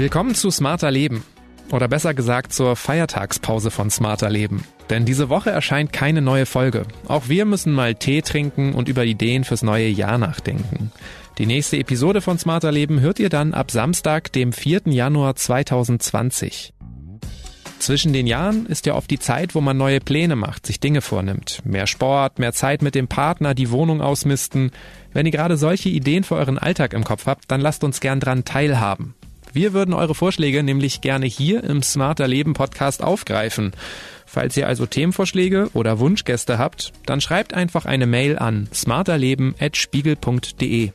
Willkommen zu Smarter Leben. Oder besser gesagt zur Feiertagspause von Smarter Leben. Denn diese Woche erscheint keine neue Folge. Auch wir müssen mal Tee trinken und über Ideen fürs neue Jahr nachdenken. Die nächste Episode von Smarter Leben hört ihr dann ab Samstag, dem 4. Januar 2020. Zwischen den Jahren ist ja oft die Zeit, wo man neue Pläne macht, sich Dinge vornimmt. Mehr Sport, mehr Zeit mit dem Partner, die Wohnung ausmisten. Wenn ihr gerade solche Ideen für euren Alltag im Kopf habt, dann lasst uns gern dran teilhaben. Wir würden eure Vorschläge nämlich gerne hier im Smarter Leben Podcast aufgreifen. Falls ihr also Themenvorschläge oder Wunschgäste habt, dann schreibt einfach eine Mail an smarterleben@spiegel.de.